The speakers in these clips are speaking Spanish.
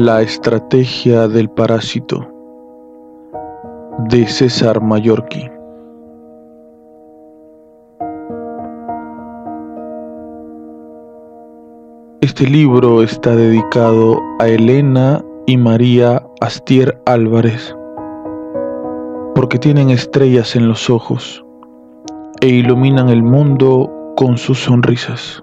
La estrategia del parásito de César Mallorquí. Este libro está dedicado a Elena y María Astier Álvarez, porque tienen estrellas en los ojos e iluminan el mundo con sus sonrisas.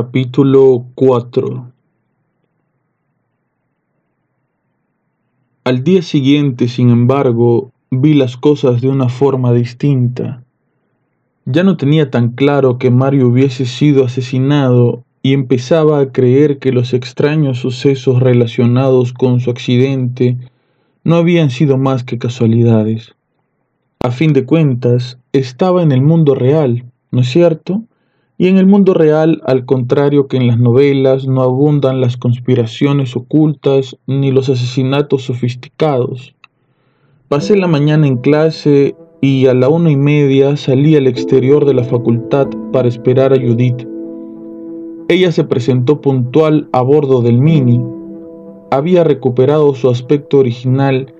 Capítulo 4 Al día siguiente, sin embargo, vi las cosas de una forma distinta. Ya no tenía tan claro que Mario hubiese sido asesinado y empezaba a creer que los extraños sucesos relacionados con su accidente no habían sido más que casualidades. A fin de cuentas, estaba en el mundo real, ¿no es cierto? Y en el mundo real, al contrario que en las novelas, no abundan las conspiraciones ocultas ni los asesinatos sofisticados. Pasé la mañana en clase y a la una y media salí al exterior de la facultad para esperar a Judith. Ella se presentó puntual a bordo del Mini. Había recuperado su aspecto original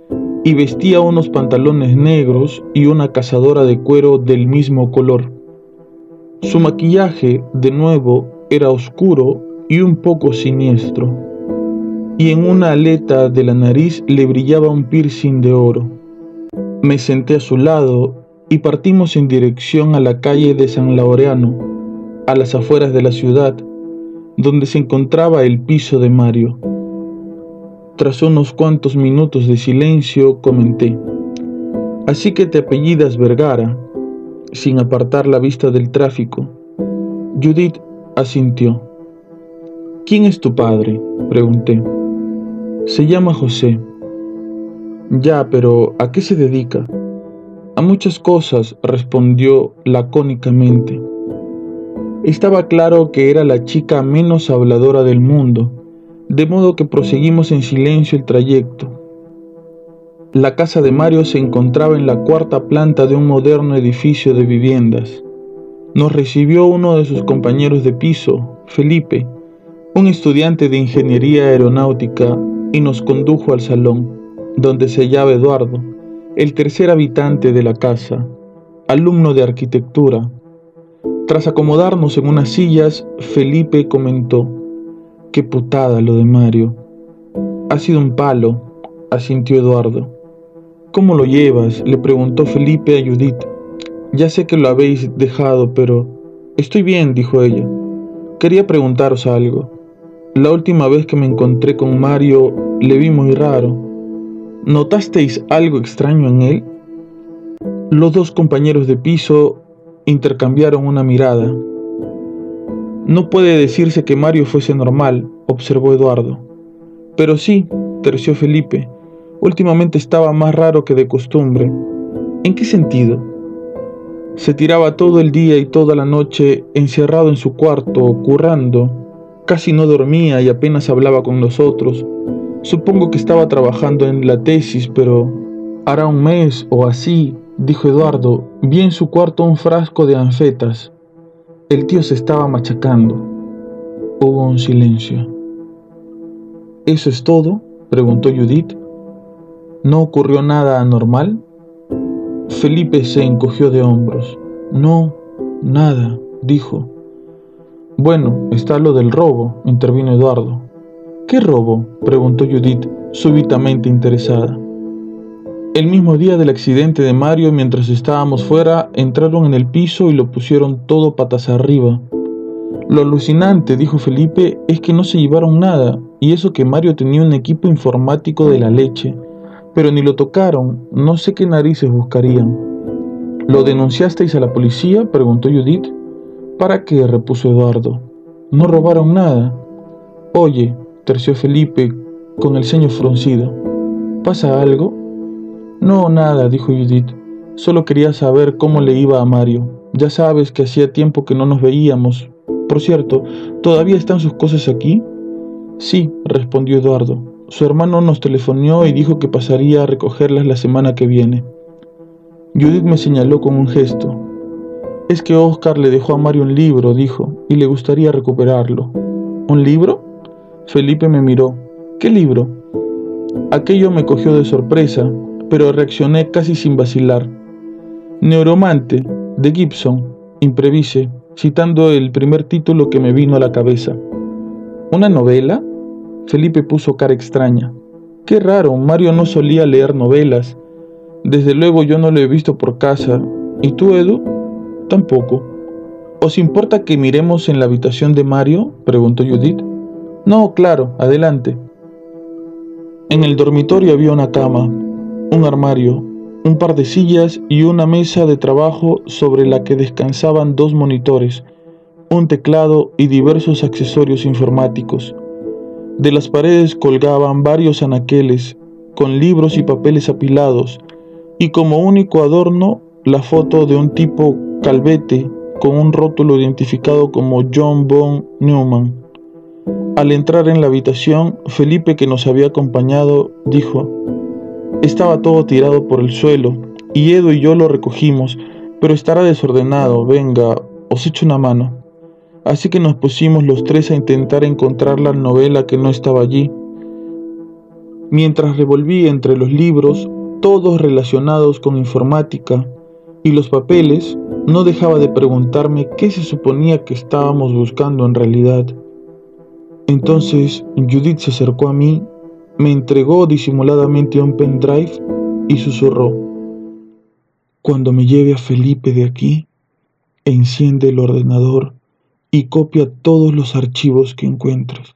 y vestía unos pantalones negros y una cazadora de cuero del mismo color. Su maquillaje, de nuevo, era oscuro y un poco siniestro, y en una aleta de la nariz le brillaba un piercing de oro. Me senté a su lado y partimos en dirección a la calle de San Laureano, a las afueras de la ciudad, donde se encontraba el piso de Mario. Tras unos cuantos minutos de silencio, comenté, Así que te apellidas Vergara, sin apartar la vista del tráfico. Judith asintió. ¿Quién es tu padre? pregunté. Se llama José. Ya, pero ¿a qué se dedica? A muchas cosas, respondió lacónicamente. Estaba claro que era la chica menos habladora del mundo, de modo que proseguimos en silencio el trayecto. La casa de Mario se encontraba en la cuarta planta de un moderno edificio de viviendas. Nos recibió uno de sus compañeros de piso, Felipe, un estudiante de ingeniería aeronáutica, y nos condujo al salón, donde se hallaba Eduardo, el tercer habitante de la casa, alumno de arquitectura. Tras acomodarnos en unas sillas, Felipe comentó, qué putada lo de Mario. Ha sido un palo, asintió Eduardo. ¿Cómo lo llevas? le preguntó Felipe a Judith. Ya sé que lo habéis dejado, pero... Estoy bien, dijo ella. Quería preguntaros algo. La última vez que me encontré con Mario le vi muy raro. ¿Notasteis algo extraño en él? Los dos compañeros de piso intercambiaron una mirada. No puede decirse que Mario fuese normal, observó Eduardo. Pero sí, terció Felipe, Últimamente estaba más raro que de costumbre. ¿En qué sentido? Se tiraba todo el día y toda la noche encerrado en su cuarto, currando. Casi no dormía y apenas hablaba con nosotros. Supongo que estaba trabajando en la tesis, pero hará un mes o así, dijo Eduardo, vi en su cuarto un frasco de anfetas. El tío se estaba machacando. Hubo un silencio. ¿Eso es todo? preguntó Judith. ¿No ocurrió nada anormal? Felipe se encogió de hombros. No, nada, dijo. Bueno, está lo del robo, intervino Eduardo. ¿Qué robo? preguntó Judith, súbitamente interesada. El mismo día del accidente de Mario, mientras estábamos fuera, entraron en el piso y lo pusieron todo patas arriba. Lo alucinante, dijo Felipe, es que no se llevaron nada, y eso que Mario tenía un equipo informático de la leche pero ni lo tocaron, no sé qué narices buscarían. ¿Lo denunciasteis a la policía? preguntó Judith. ¿Para qué? repuso Eduardo. No robaron nada. Oye, terció Felipe con el ceño fruncido. ¿Pasa algo? No, nada, dijo Judith. Solo quería saber cómo le iba a Mario. Ya sabes que hacía tiempo que no nos veíamos. Por cierto, ¿todavía están sus cosas aquí? Sí, respondió Eduardo. Su hermano nos telefonó y dijo que pasaría a recogerlas la semana que viene. Judith me señaló con un gesto. Es que Oscar le dejó a Mario un libro, dijo, y le gustaría recuperarlo. ¿Un libro? Felipe me miró. ¿Qué libro? Aquello me cogió de sorpresa, pero reaccioné casi sin vacilar. Neuromante, de Gibson, improvise, citando el primer título que me vino a la cabeza. ¿Una novela? Felipe puso cara extraña. Qué raro, Mario no solía leer novelas. Desde luego yo no lo he visto por casa. ¿Y tú, Edu? Tampoco. ¿Os importa que miremos en la habitación de Mario? preguntó Judith. No, claro, adelante. En el dormitorio había una cama, un armario, un par de sillas y una mesa de trabajo sobre la que descansaban dos monitores, un teclado y diversos accesorios informáticos. De las paredes colgaban varios anaqueles con libros y papeles apilados y como único adorno la foto de un tipo calvete con un rótulo identificado como John von Neumann. Al entrar en la habitación, Felipe, que nos había acompañado, dijo, estaba todo tirado por el suelo, y Edo y yo lo recogimos, pero estará desordenado, venga, os echo una mano. Así que nos pusimos los tres a intentar encontrar la novela que no estaba allí. Mientras revolví entre los libros, todos relacionados con informática, y los papeles, no dejaba de preguntarme qué se suponía que estábamos buscando en realidad. Entonces Judith se acercó a mí, me entregó disimuladamente un pendrive y susurró, Cuando me lleve a Felipe de aquí, enciende el ordenador y copia todos los archivos que encuentres.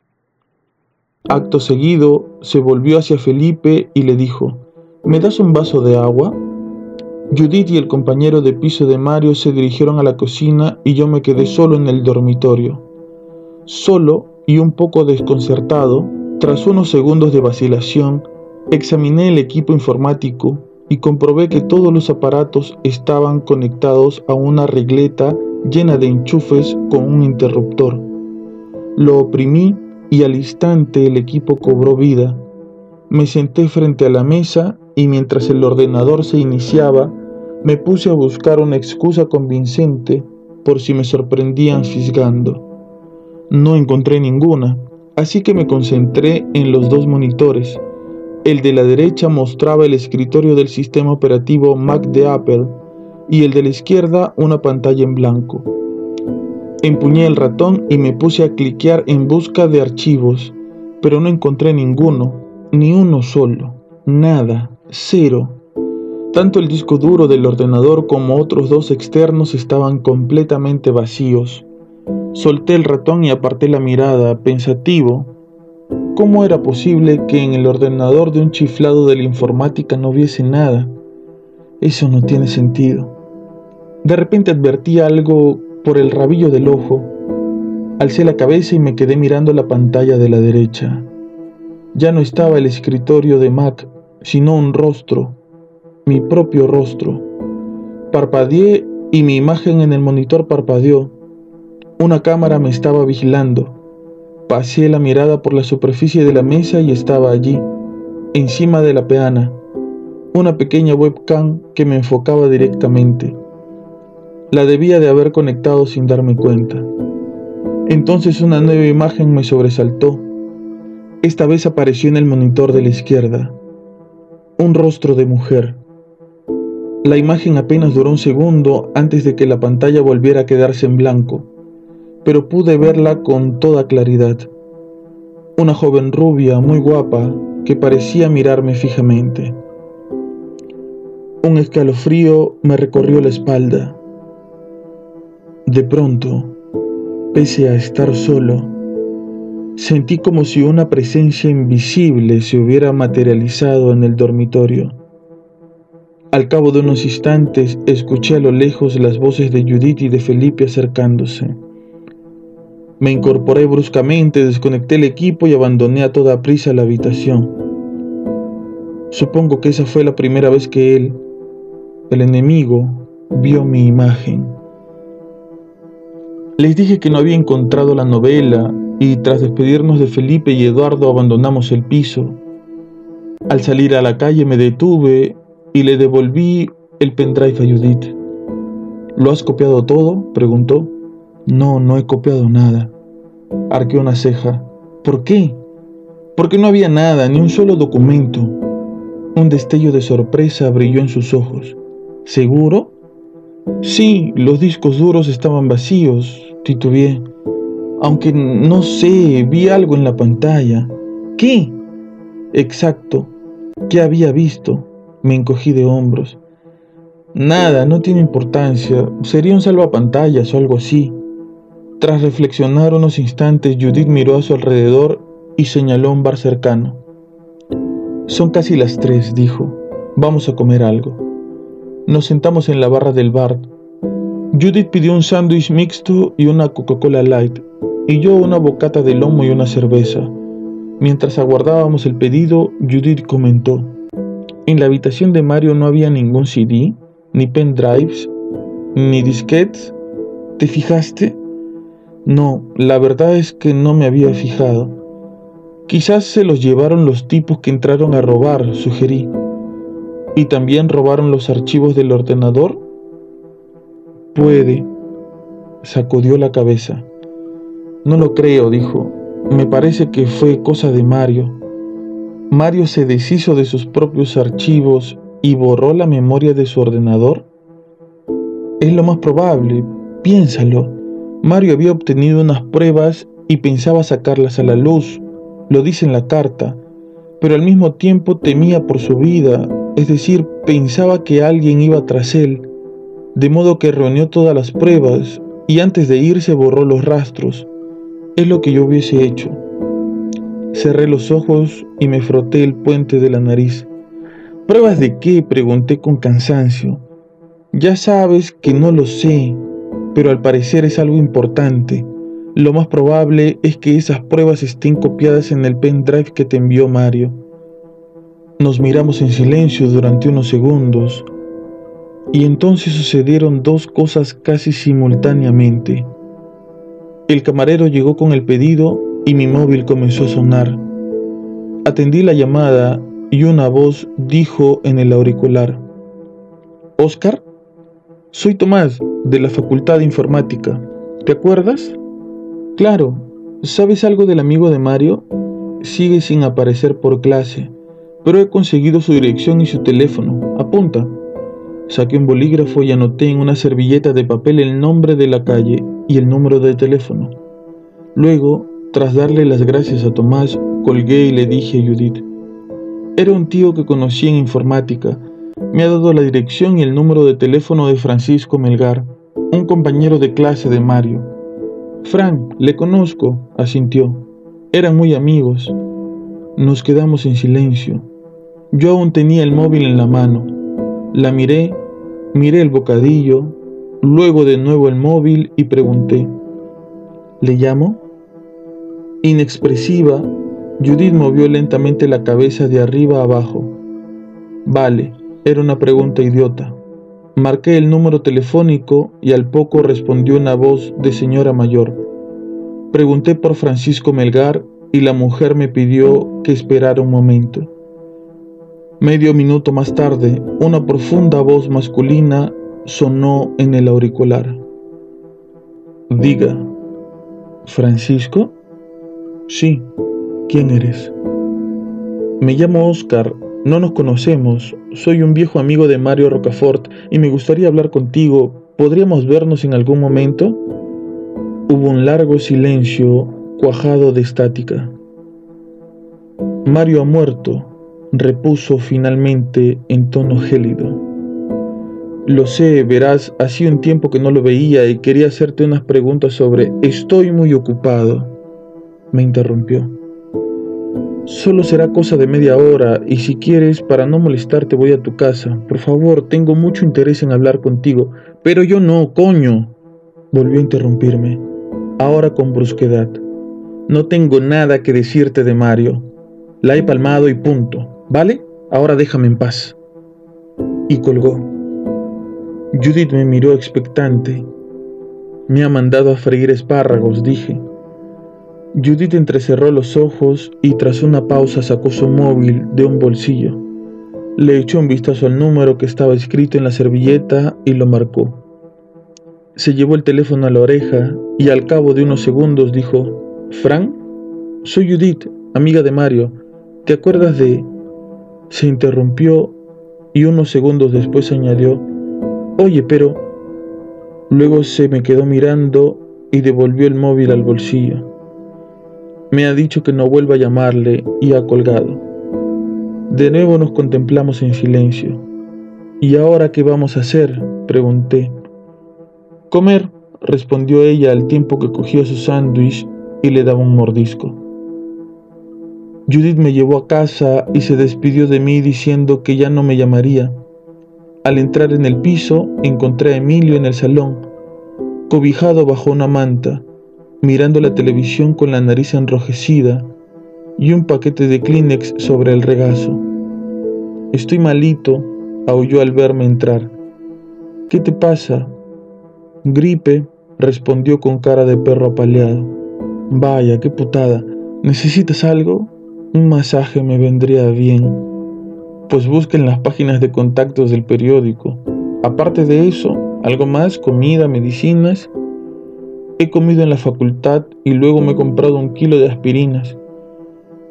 Acto seguido, se volvió hacia Felipe y le dijo, ¿me das un vaso de agua? Judith y el compañero de piso de Mario se dirigieron a la cocina y yo me quedé solo en el dormitorio. Solo y un poco desconcertado, tras unos segundos de vacilación, examiné el equipo informático y comprobé que todos los aparatos estaban conectados a una regleta llena de enchufes con un interruptor. Lo oprimí y al instante el equipo cobró vida. Me senté frente a la mesa y mientras el ordenador se iniciaba, me puse a buscar una excusa convincente por si me sorprendían fisgando. No encontré ninguna, así que me concentré en los dos monitores. El de la derecha mostraba el escritorio del sistema operativo Mac de Apple y el de la izquierda una pantalla en blanco. Empuñé el ratón y me puse a cliquear en busca de archivos, pero no encontré ninguno, ni uno solo, nada, cero. Tanto el disco duro del ordenador como otros dos externos estaban completamente vacíos. Solté el ratón y aparté la mirada, pensativo. ¿Cómo era posible que en el ordenador de un chiflado de la informática no hubiese nada? Eso no tiene sentido. De repente advertí algo por el rabillo del ojo. Alcé la cabeza y me quedé mirando la pantalla de la derecha. Ya no estaba el escritorio de Mac, sino un rostro, mi propio rostro. Parpadeé y mi imagen en el monitor parpadeó. Una cámara me estaba vigilando. Pasé la mirada por la superficie de la mesa y estaba allí, encima de la peana, una pequeña webcam que me enfocaba directamente. La debía de haber conectado sin darme cuenta. Entonces una nueva imagen me sobresaltó. Esta vez apareció en el monitor de la izquierda. Un rostro de mujer. La imagen apenas duró un segundo antes de que la pantalla volviera a quedarse en blanco, pero pude verla con toda claridad. Una joven rubia, muy guapa, que parecía mirarme fijamente. Un escalofrío me recorrió la espalda. De pronto, pese a estar solo, sentí como si una presencia invisible se hubiera materializado en el dormitorio. Al cabo de unos instantes escuché a lo lejos las voces de Judith y de Felipe acercándose. Me incorporé bruscamente, desconecté el equipo y abandoné a toda prisa la habitación. Supongo que esa fue la primera vez que él, el enemigo, vio mi imagen. Les dije que no había encontrado la novela y tras despedirnos de Felipe y Eduardo abandonamos el piso. Al salir a la calle me detuve y le devolví el pendrive a Judith. ¿Lo has copiado todo? preguntó. No, no he copiado nada. Arqueó una ceja. ¿Por qué? Porque no había nada, ni un solo documento. Un destello de sorpresa brilló en sus ojos. ¿Seguro? Sí, los discos duros estaban vacíos, titubeé. Aunque no sé, vi algo en la pantalla. ¿Qué? Exacto. ¿Qué había visto? Me encogí de hombros. Nada, no tiene importancia. Sería un salvapantallas o algo así. Tras reflexionar unos instantes, Judith miró a su alrededor y señaló un bar cercano. Son casi las tres, dijo. Vamos a comer algo. Nos sentamos en la barra del bar. Judith pidió un sándwich mixto y una Coca-Cola light, y yo una bocata de lomo y una cerveza. Mientras aguardábamos el pedido, Judith comentó, en la habitación de Mario no había ningún CD, ni pendrives, ni disquetes. ¿Te fijaste? No, la verdad es que no me había fijado. Quizás se los llevaron los tipos que entraron a robar, sugerí. ¿Y también robaron los archivos del ordenador? Puede. Sacudió la cabeza. No lo creo, dijo. Me parece que fue cosa de Mario. Mario se deshizo de sus propios archivos y borró la memoria de su ordenador? Es lo más probable, piénsalo. Mario había obtenido unas pruebas y pensaba sacarlas a la luz, lo dice en la carta, pero al mismo tiempo temía por su vida, es decir, pensaba que alguien iba tras él, de modo que reunió todas las pruebas y antes de irse borró los rastros. Es lo que yo hubiese hecho. Cerré los ojos y me froté el puente de la nariz. ¿Pruebas de qué? pregunté con cansancio. Ya sabes que no lo sé, pero al parecer es algo importante. Lo más probable es que esas pruebas estén copiadas en el pendrive que te envió Mario. Nos miramos en silencio durante unos segundos y entonces sucedieron dos cosas casi simultáneamente. El camarero llegó con el pedido y mi móvil comenzó a sonar. Atendí la llamada y una voz dijo en el auricular, Oscar, soy Tomás, de la Facultad de Informática. ¿Te acuerdas? Claro, ¿sabes algo del amigo de Mario? Sigue sin aparecer por clase, pero he conseguido su dirección y su teléfono. Apunta. Saqué un bolígrafo y anoté en una servilleta de papel el nombre de la calle y el número de teléfono. Luego, tras darle las gracias a Tomás, colgué y le dije a Judith, era un tío que conocí en informática. Me ha dado la dirección y el número de teléfono de Francisco Melgar, un compañero de clase de Mario. Frank, le conozco, asintió. Eran muy amigos. Nos quedamos en silencio. Yo aún tenía el móvil en la mano. La miré, miré el bocadillo, luego de nuevo el móvil y pregunté, ¿le llamo? Inexpresiva, Judith movió lentamente la cabeza de arriba abajo. Vale, era una pregunta idiota. Marqué el número telefónico y al poco respondió una voz de señora mayor. Pregunté por Francisco Melgar y la mujer me pidió que esperara un momento. Medio minuto más tarde, una profunda voz masculina sonó en el auricular. Diga, ¿Francisco? Sí, ¿Quién eres? Me llamo Oscar, no nos conocemos, soy un viejo amigo de Mario Rocafort y me gustaría hablar contigo. ¿Podríamos vernos en algún momento? Hubo un largo silencio cuajado de estática. Mario ha muerto, repuso finalmente en tono gélido. Lo sé, verás, hacía un tiempo que no lo veía y quería hacerte unas preguntas sobre... Estoy muy ocupado, me interrumpió. Solo será cosa de media hora y si quieres, para no molestarte, voy a tu casa. Por favor, tengo mucho interés en hablar contigo. Pero yo no, coño. Volvió a interrumpirme, ahora con brusquedad. No tengo nada que decirte de Mario. La he palmado y punto. ¿Vale? Ahora déjame en paz. Y colgó. Judith me miró expectante. Me ha mandado a freír espárragos, dije. Judith entrecerró los ojos y tras una pausa sacó su móvil de un bolsillo. Le echó un vistazo al número que estaba escrito en la servilleta y lo marcó. Se llevó el teléfono a la oreja y al cabo de unos segundos dijo, Frank, soy Judith, amiga de Mario. ¿Te acuerdas de...? Se interrumpió y unos segundos después añadió, Oye, pero... Luego se me quedó mirando y devolvió el móvil al bolsillo. Me ha dicho que no vuelva a llamarle y ha colgado. De nuevo nos contemplamos en silencio. ¿Y ahora qué vamos a hacer? pregunté. Comer, respondió ella al tiempo que cogía su sándwich y le daba un mordisco. Judith me llevó a casa y se despidió de mí diciendo que ya no me llamaría. Al entrar en el piso encontré a Emilio en el salón, cobijado bajo una manta, mirando la televisión con la nariz enrojecida y un paquete de Kleenex sobre el regazo. Estoy malito, aulló al verme entrar. ¿Qué te pasa? Gripe, respondió con cara de perro apaleado. Vaya, qué putada. ¿Necesitas algo? Un masaje me vendría bien. Pues busquen las páginas de contactos del periódico. Aparte de eso, algo más, comida, medicinas He comido en la facultad y luego me he comprado un kilo de aspirinas.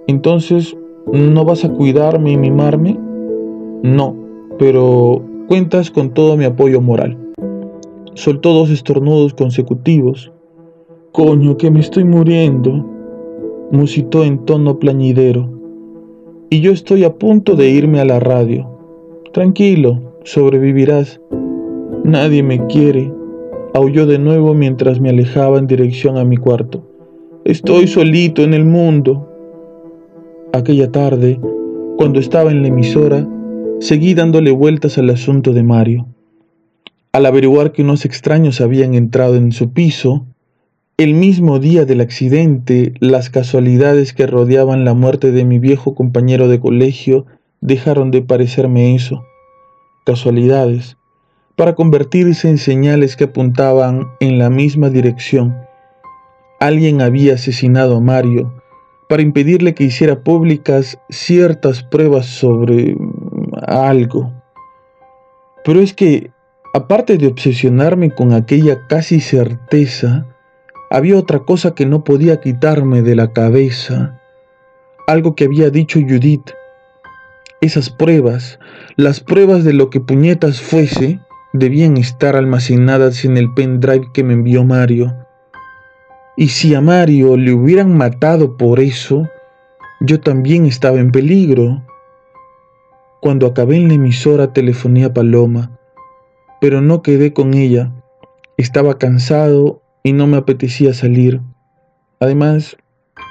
Entonces, ¿no vas a cuidarme y mimarme? No, pero cuentas con todo mi apoyo moral. Soltó dos estornudos consecutivos. Coño, que me estoy muriendo, musitó en tono plañidero. Y yo estoy a punto de irme a la radio. Tranquilo, sobrevivirás. Nadie me quiere, aulló de nuevo mientras me alejaba en dirección a mi cuarto. Estoy solito en el mundo. Aquella tarde, cuando estaba en la emisora, seguí dándole vueltas al asunto de Mario. Al averiguar que unos extraños habían entrado en su piso, el mismo día del accidente, las casualidades que rodeaban la muerte de mi viejo compañero de colegio dejaron de parecerme eso. Casualidades para convertirse en señales que apuntaban en la misma dirección. Alguien había asesinado a Mario para impedirle que hiciera públicas ciertas pruebas sobre algo. Pero es que, aparte de obsesionarme con aquella casi certeza, había otra cosa que no podía quitarme de la cabeza, algo que había dicho Judith. Esas pruebas, las pruebas de lo que puñetas fuese, debían estar almacenadas en el pendrive que me envió Mario. Y si a Mario le hubieran matado por eso, yo también estaba en peligro. Cuando acabé en la emisora telefoné a Paloma, pero no quedé con ella. Estaba cansado y no me apetecía salir. Además,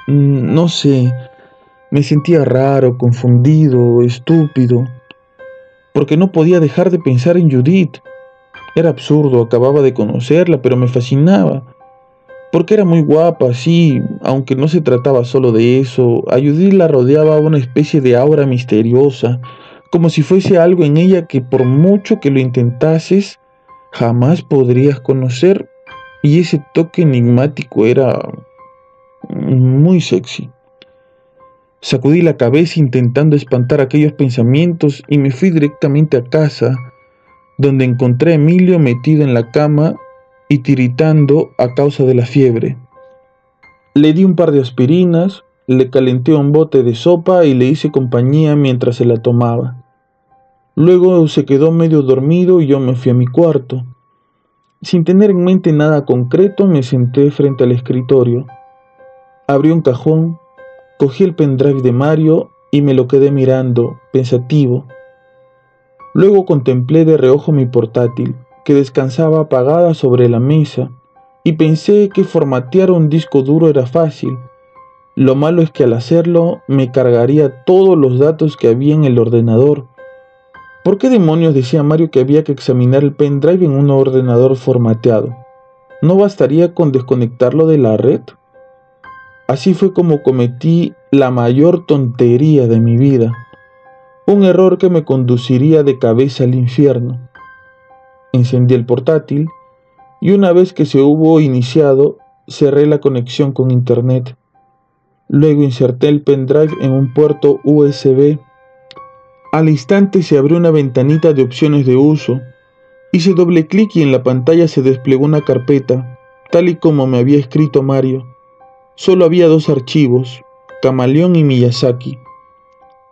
mm, no sé, me sentía raro, confundido, estúpido, porque no podía dejar de pensar en Judith. Era absurdo, acababa de conocerla, pero me fascinaba. Porque era muy guapa, sí, aunque no se trataba solo de eso. A Judith la rodeaba una especie de aura misteriosa, como si fuese algo en ella que por mucho que lo intentases, jamás podrías conocer. Y ese toque enigmático era muy sexy. Sacudí la cabeza intentando espantar aquellos pensamientos y me fui directamente a casa donde encontré a Emilio metido en la cama y tiritando a causa de la fiebre. Le di un par de aspirinas, le calenté un bote de sopa y le hice compañía mientras se la tomaba. Luego se quedó medio dormido y yo me fui a mi cuarto. Sin tener en mente nada concreto, me senté frente al escritorio. Abrí un cajón, cogí el pendrive de Mario y me lo quedé mirando, pensativo. Luego contemplé de reojo mi portátil, que descansaba apagada sobre la mesa, y pensé que formatear un disco duro era fácil. Lo malo es que al hacerlo me cargaría todos los datos que había en el ordenador. ¿Por qué demonios decía Mario que había que examinar el pendrive en un ordenador formateado? ¿No bastaría con desconectarlo de la red? Así fue como cometí la mayor tontería de mi vida un error que me conduciría de cabeza al infierno. Encendí el portátil y una vez que se hubo iniciado, cerré la conexión con Internet Luego inserté el pendrive en un puerto USB. Al instante se abrió una ventanita de opciones de uso. Hice doble clic y en la pantalla se desplegó una carpeta, tal y como me había escrito Mario. Solo había dos archivos, Camaleón y Miyazaki.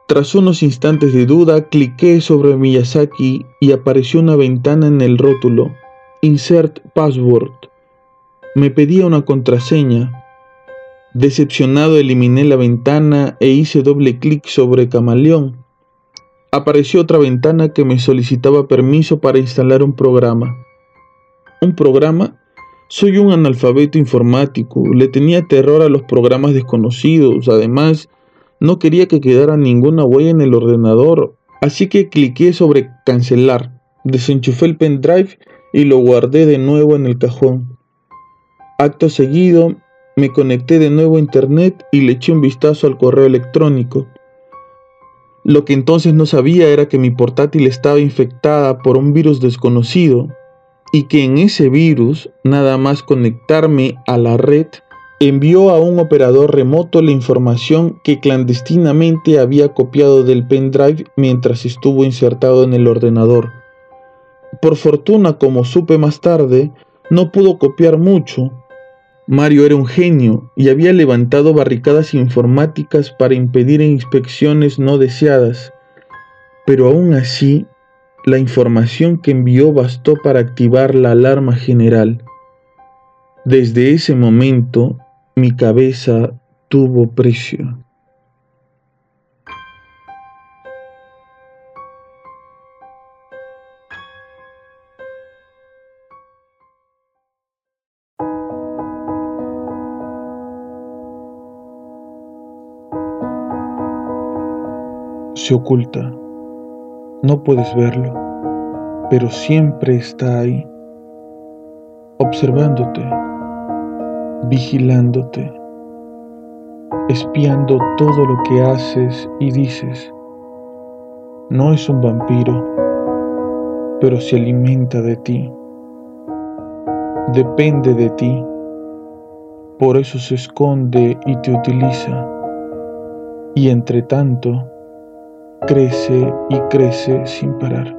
Tras unos instantes de duda, cliqué sobre Miyazaki y apareció una ventana en el rótulo, Insert Password. Me pedía una contraseña. Decepcionado eliminé la ventana e hice doble clic sobre Camaleón. Apareció otra ventana que me solicitaba permiso para instalar un programa. ¿Un programa? Soy un analfabeto informático, le tenía terror a los programas desconocidos, además no quería que quedara ninguna huella en el ordenador, así que cliqué sobre cancelar, desenchufé el pendrive y lo guardé de nuevo en el cajón. Acto seguido, me conecté de nuevo a internet y le eché un vistazo al correo electrónico. Lo que entonces no sabía era que mi portátil estaba infectada por un virus desconocido y que en ese virus, nada más conectarme a la red, envió a un operador remoto la información que clandestinamente había copiado del pendrive mientras estuvo insertado en el ordenador. Por fortuna, como supe más tarde, no pudo copiar mucho. Mario era un genio y había levantado barricadas informáticas para impedir inspecciones no deseadas, pero aún así, la información que envió bastó para activar la alarma general. Desde ese momento, mi cabeza tuvo precio. Se oculta, no puedes verlo, pero siempre está ahí, observándote vigilándote, espiando todo lo que haces y dices. No es un vampiro, pero se alimenta de ti. Depende de ti. Por eso se esconde y te utiliza. Y entre tanto, crece y crece sin parar.